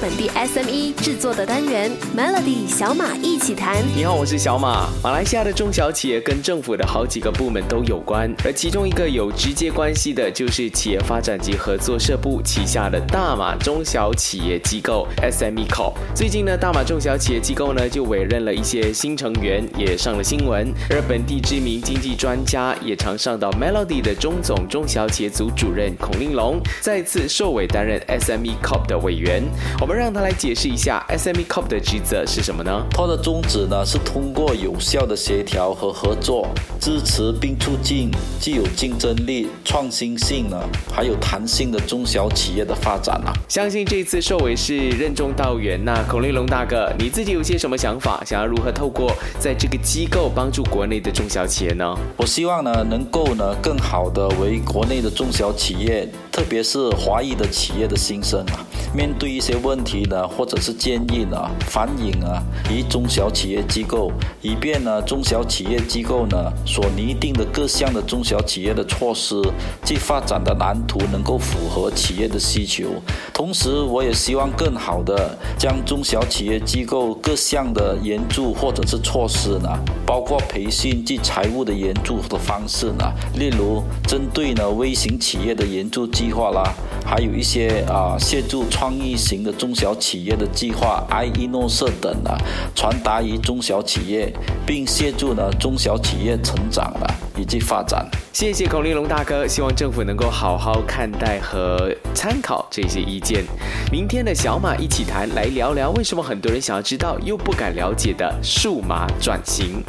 本地 SME 制作的单元 Melody 小马一起谈。你好，我是小马。马来西亚的中小企业跟政府的好几个部门都有关，而其中一个有直接关系的就是企业发展及合作社部旗下的大马中小企业机构 SME COP。最近呢，大马中小企业机构呢就委任了一些新成员，也上了新闻。而本地知名经济专家，也常上到 Melody 的中总中小企业组主任孔令龙，再次受委担任 SME COP 的委员。我们让他来解释一下 SME Corp 的职责是什么呢？它的宗旨呢是通过有效的协调和合作，支持并促进具有竞争力、创新性呢，还有弹性的中小企业的发展啊。相信这次受委是任重道远。那孔令龙大哥，你自己有些什么想法？想要如何透过在这个机构帮助国内的中小企业呢？我希望呢能够呢更好的为国内的中小企业，特别是华裔的企业的心声啊。面对一些问题呢，或者是建议呢，反映啊与中小企业机构，以便呢中小企业机构呢所拟定的各项的中小企业的措施及发展的蓝图能够符合企业的需求。同时，我也希望更好的将中小企业机构各项的援助或者是措施呢，包括培训及财务的援助的方式呢，例如针对呢微型企业的援助机计划啦。还有一些啊，协助创意型的中小企业的计划，i 一诺社等啊，传达于中小企业，并协助呢中小企业成长啊以及发展。谢谢孔令龙大哥，希望政府能够好好看待和参考这些意见。明天的小马一起谈，来聊聊为什么很多人想要知道又不敢了解的数码转型。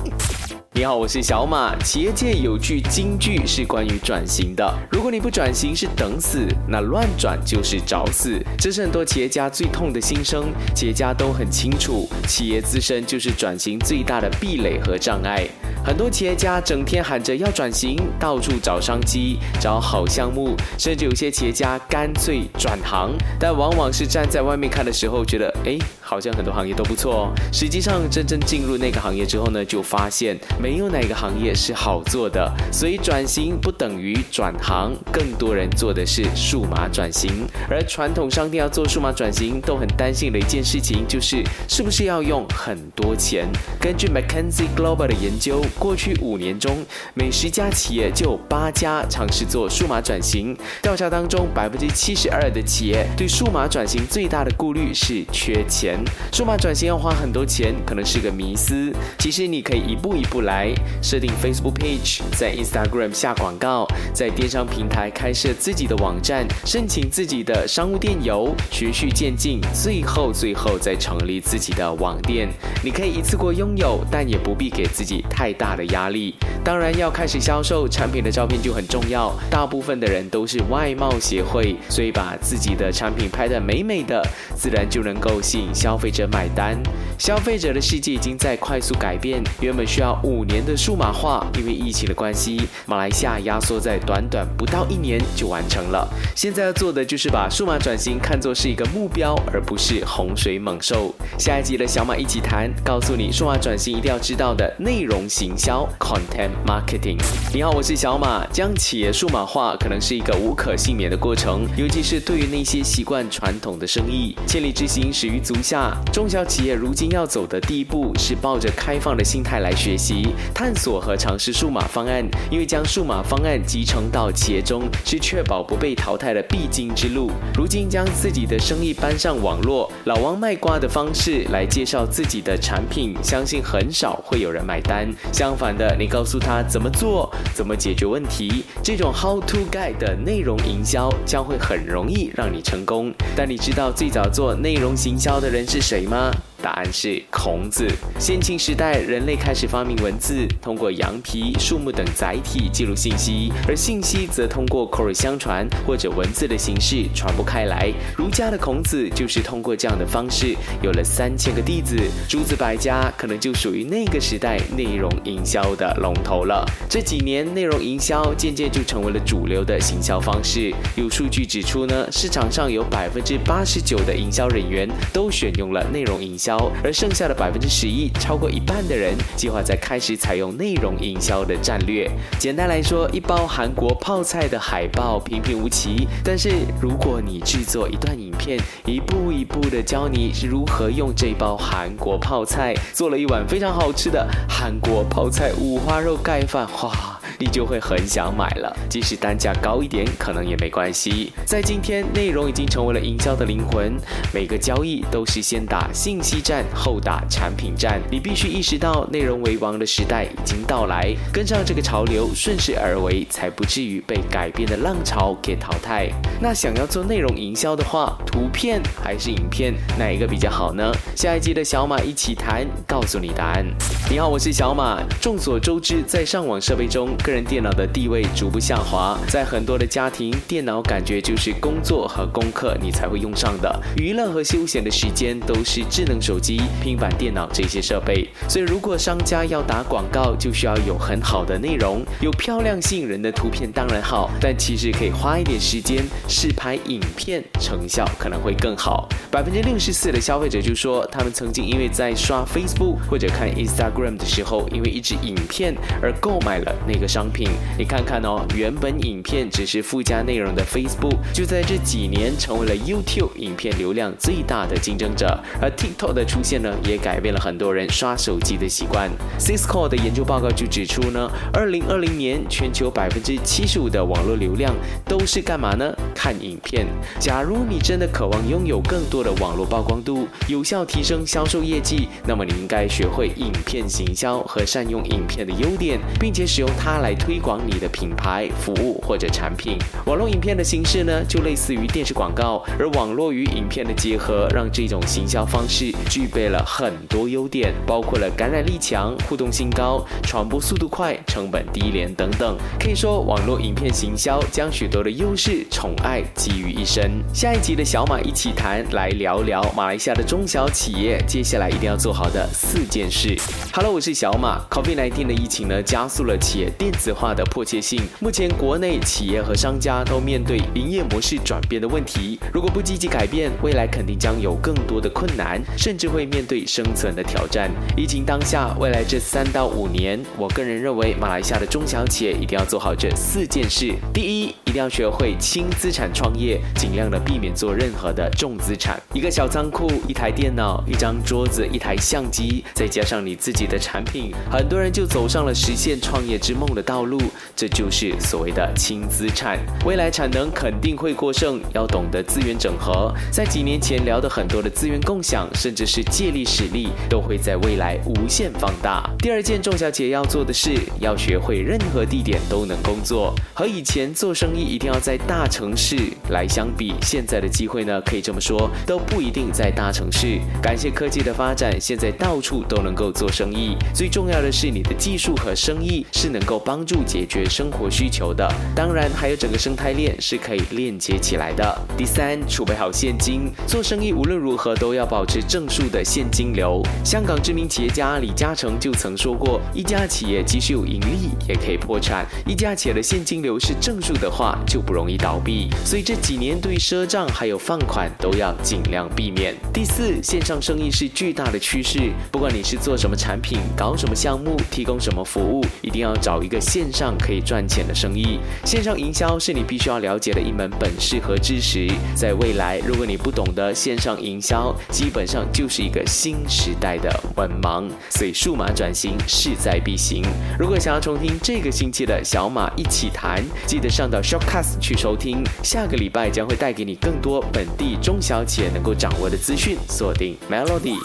你好，我是小马。企业界有句金句是关于转型的：如果你不转型是等死，那乱转就是找死。这是很多企业家最痛的心声。企业家都很清楚，企业自身就是转型最大的壁垒和障碍。很多企业家整天喊着要转型，到处找商机、找好项目，甚至有些企业家干脆转行，但往往是站在外面看的时候，觉得哎。好像很多行业都不错哦，实际上真正进入那个行业之后呢，就发现没有哪个行业是好做的。所以转型不等于转行，更多人做的是数码转型。而传统商店要做数码转型，都很担心的一件事情就是是不是要用很多钱。根据 McKinsey Global 的研究，过去五年中，每十家企业就有八家尝试做数码转型。调查当中，百分之七十二的企业对数码转型最大的顾虑是缺钱。数码转型要花很多钱，可能是个迷思。其实你可以一步一步来，设定 Facebook page，在 Instagram 下广告，在电商平台开设自己的网站，申请自己的商务电邮，循序渐进，最后最后再成立自己的网店。你可以一次过拥有，但也不必给自己太大的压力。当然要开始销售产品的照片就很重要。大部分的人都是外贸协会，所以把自己的产品拍得美美的，自然就能够吸引消。费者买单，消费者的世界已经在快速改变。原本需要五年的数码化，因为疫情的关系，马来西亚压缩在短短不到一年就完成了。现在要做的就是把数码转型看作是一个目标，而不是洪水猛兽。下一集的小马一起谈，告诉你数码转型一定要知道的内容型行销 （content marketing）。你好，我是小马。将企业数码化可能是一个无可幸免的过程，尤其是对于那些习惯传统的生意，千里之行始于足下。中小企业如今要走的第一步是抱着开放的心态来学习、探索和尝试数码方案，因为将数码方案集成到企业中是确保不被淘汰的必经之路。如今将自己的生意搬上网络，老王卖瓜的方式来介绍自己的产品，相信很少会有人买单。相反的，你告诉他怎么做、怎么解决问题，这种 How to Guide 的内容营销将会很容易让你成功。但你知道最早做内容行销的人？是谁吗？答案是孔子。先秦时代，人类开始发明文字，通过羊皮、树木等载体记录信息，而信息则通过口耳相传或者文字的形式传播开来。儒家的孔子就是通过这样的方式，有了三千个弟子。诸子百家可能就属于那个时代内容营销的龙头了。这几年，内容营销渐渐就成为了主流的行销方式。有数据指出呢，市场上有百分之八十九的营销人员都选用了内容营销。销，而剩下的百分之十一，超过一半的人计划在开始采用内容营销的战略。简单来说，一包韩国泡菜的海报平平无奇，但是如果你制作一段影片，一步一步的教你是如何用这包韩国泡菜做了一碗非常好吃的韩国泡菜五花肉盖饭，哇！你就会很想买了，即使单价高一点，可能也没关系。在今天，内容已经成为了营销的灵魂，每个交易都是先打信息战，后打产品战。你必须意识到，内容为王的时代已经到来，跟上这个潮流，顺势而为，才不至于被改变的浪潮给淘汰。那想要做内容营销的话，图片还是影片，哪一个比较好呢？下一集的小马一起谈，告诉你答案。你好，我是小马。众所周知，在上网设备中，个人电脑的地位逐步下滑，在很多的家庭，电脑感觉就是工作和功课你才会用上的，娱乐和休闲的时间都是智能手机、平板电脑这些设备。所以，如果商家要打广告，就需要有很好的内容，有漂亮吸引人的图片当然好，但其实可以花一点时间试拍影片，成效可能会更好。百分之六十四的消费者就说，他们曾经因为在刷 Facebook 或者看 Instagram 的时候，因为一支影片而购买了那个商。商品，你看看哦，原本影片只是附加内容的 Facebook，就在这几年成为了 YouTube 影片流量最大的竞争者。而 TikTok 的出现呢，也改变了很多人刷手机的习惯。Cisco 的研究报告就指出呢，二零二零年全球百分之七十五的网络流量都是干嘛呢？看影片。假如你真的渴望拥有更多的网络曝光度，有效提升销售业绩，那么你应该学会影片行销和善用影片的优点，并且使用它来。推广你的品牌、服务或者产品。网络影片的形式呢，就类似于电视广告，而网络与影片的结合，让这种行销方式具备了很多优点，包括了感染力强、互动性高、传播速度快、成本低廉等等。可以说，网络影片行销将许多的优势宠爱集于一身。下一集的小马一起谈，来聊聊马来西亚的中小企业接下来一定要做好的四件事。Hello，我是小马。COVID-19 的疫情呢，加速了企业电子化的迫切性，目前国内企业和商家都面对营业模式转变的问题。如果不积极改变，未来肯定将有更多的困难，甚至会面对生存的挑战。疫情当下，未来这三到五年，我个人认为马来西亚的中小企业一定要做好这四件事。第一，一定要学会轻资产创业，尽量的避免做任何的重资产。一个小仓库，一台电脑，一张桌子，一台相机，再加上你自己的产品，很多人就走上了实现创业之梦的。道路，这就是所谓的轻资产。未来产能肯定会过剩，要懂得资源整合。在几年前聊的很多的资源共享，甚至是借力使力，都会在未来无限放大。第二件，中小姐要做的是，要学会任何地点都能工作。和以前做生意一定要在大城市来相比，现在的机会呢，可以这么说，都不一定在大城市。感谢科技的发展，现在到处都能够做生意。最重要的是，你的技术和生意是能够帮。帮助解决生活需求的，当然还有整个生态链是可以链接起来的。第三，储备好现金，做生意无论如何都要保持正数的现金流。香港知名企业家李嘉诚就曾说过，一家企业即使有盈利也可以破产，一家企业的现金流是正数的话就不容易倒闭。所以这几年对赊账还有放款都要尽量避免。第四，线上生意是巨大的趋势，不管你是做什么产品、搞什么项目、提供什么服务，一定要找一个。线上可以赚钱的生意，线上营销是你必须要了解的一门本事和知识。在未来，如果你不懂得线上营销，基本上就是一个新时代的文盲。所以，数码转型势在必行。如果想要重听这个星期的小马一起谈，记得上到 Shortcast 去收听。下个礼拜将会带给你更多本地中小企业能够掌握的资讯。锁定 Melody。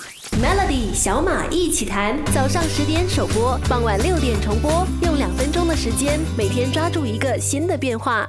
Melody 小马一起谈，早上十点首播，傍晚六点重播，用两分分钟的时间，每天抓住一个新的变化。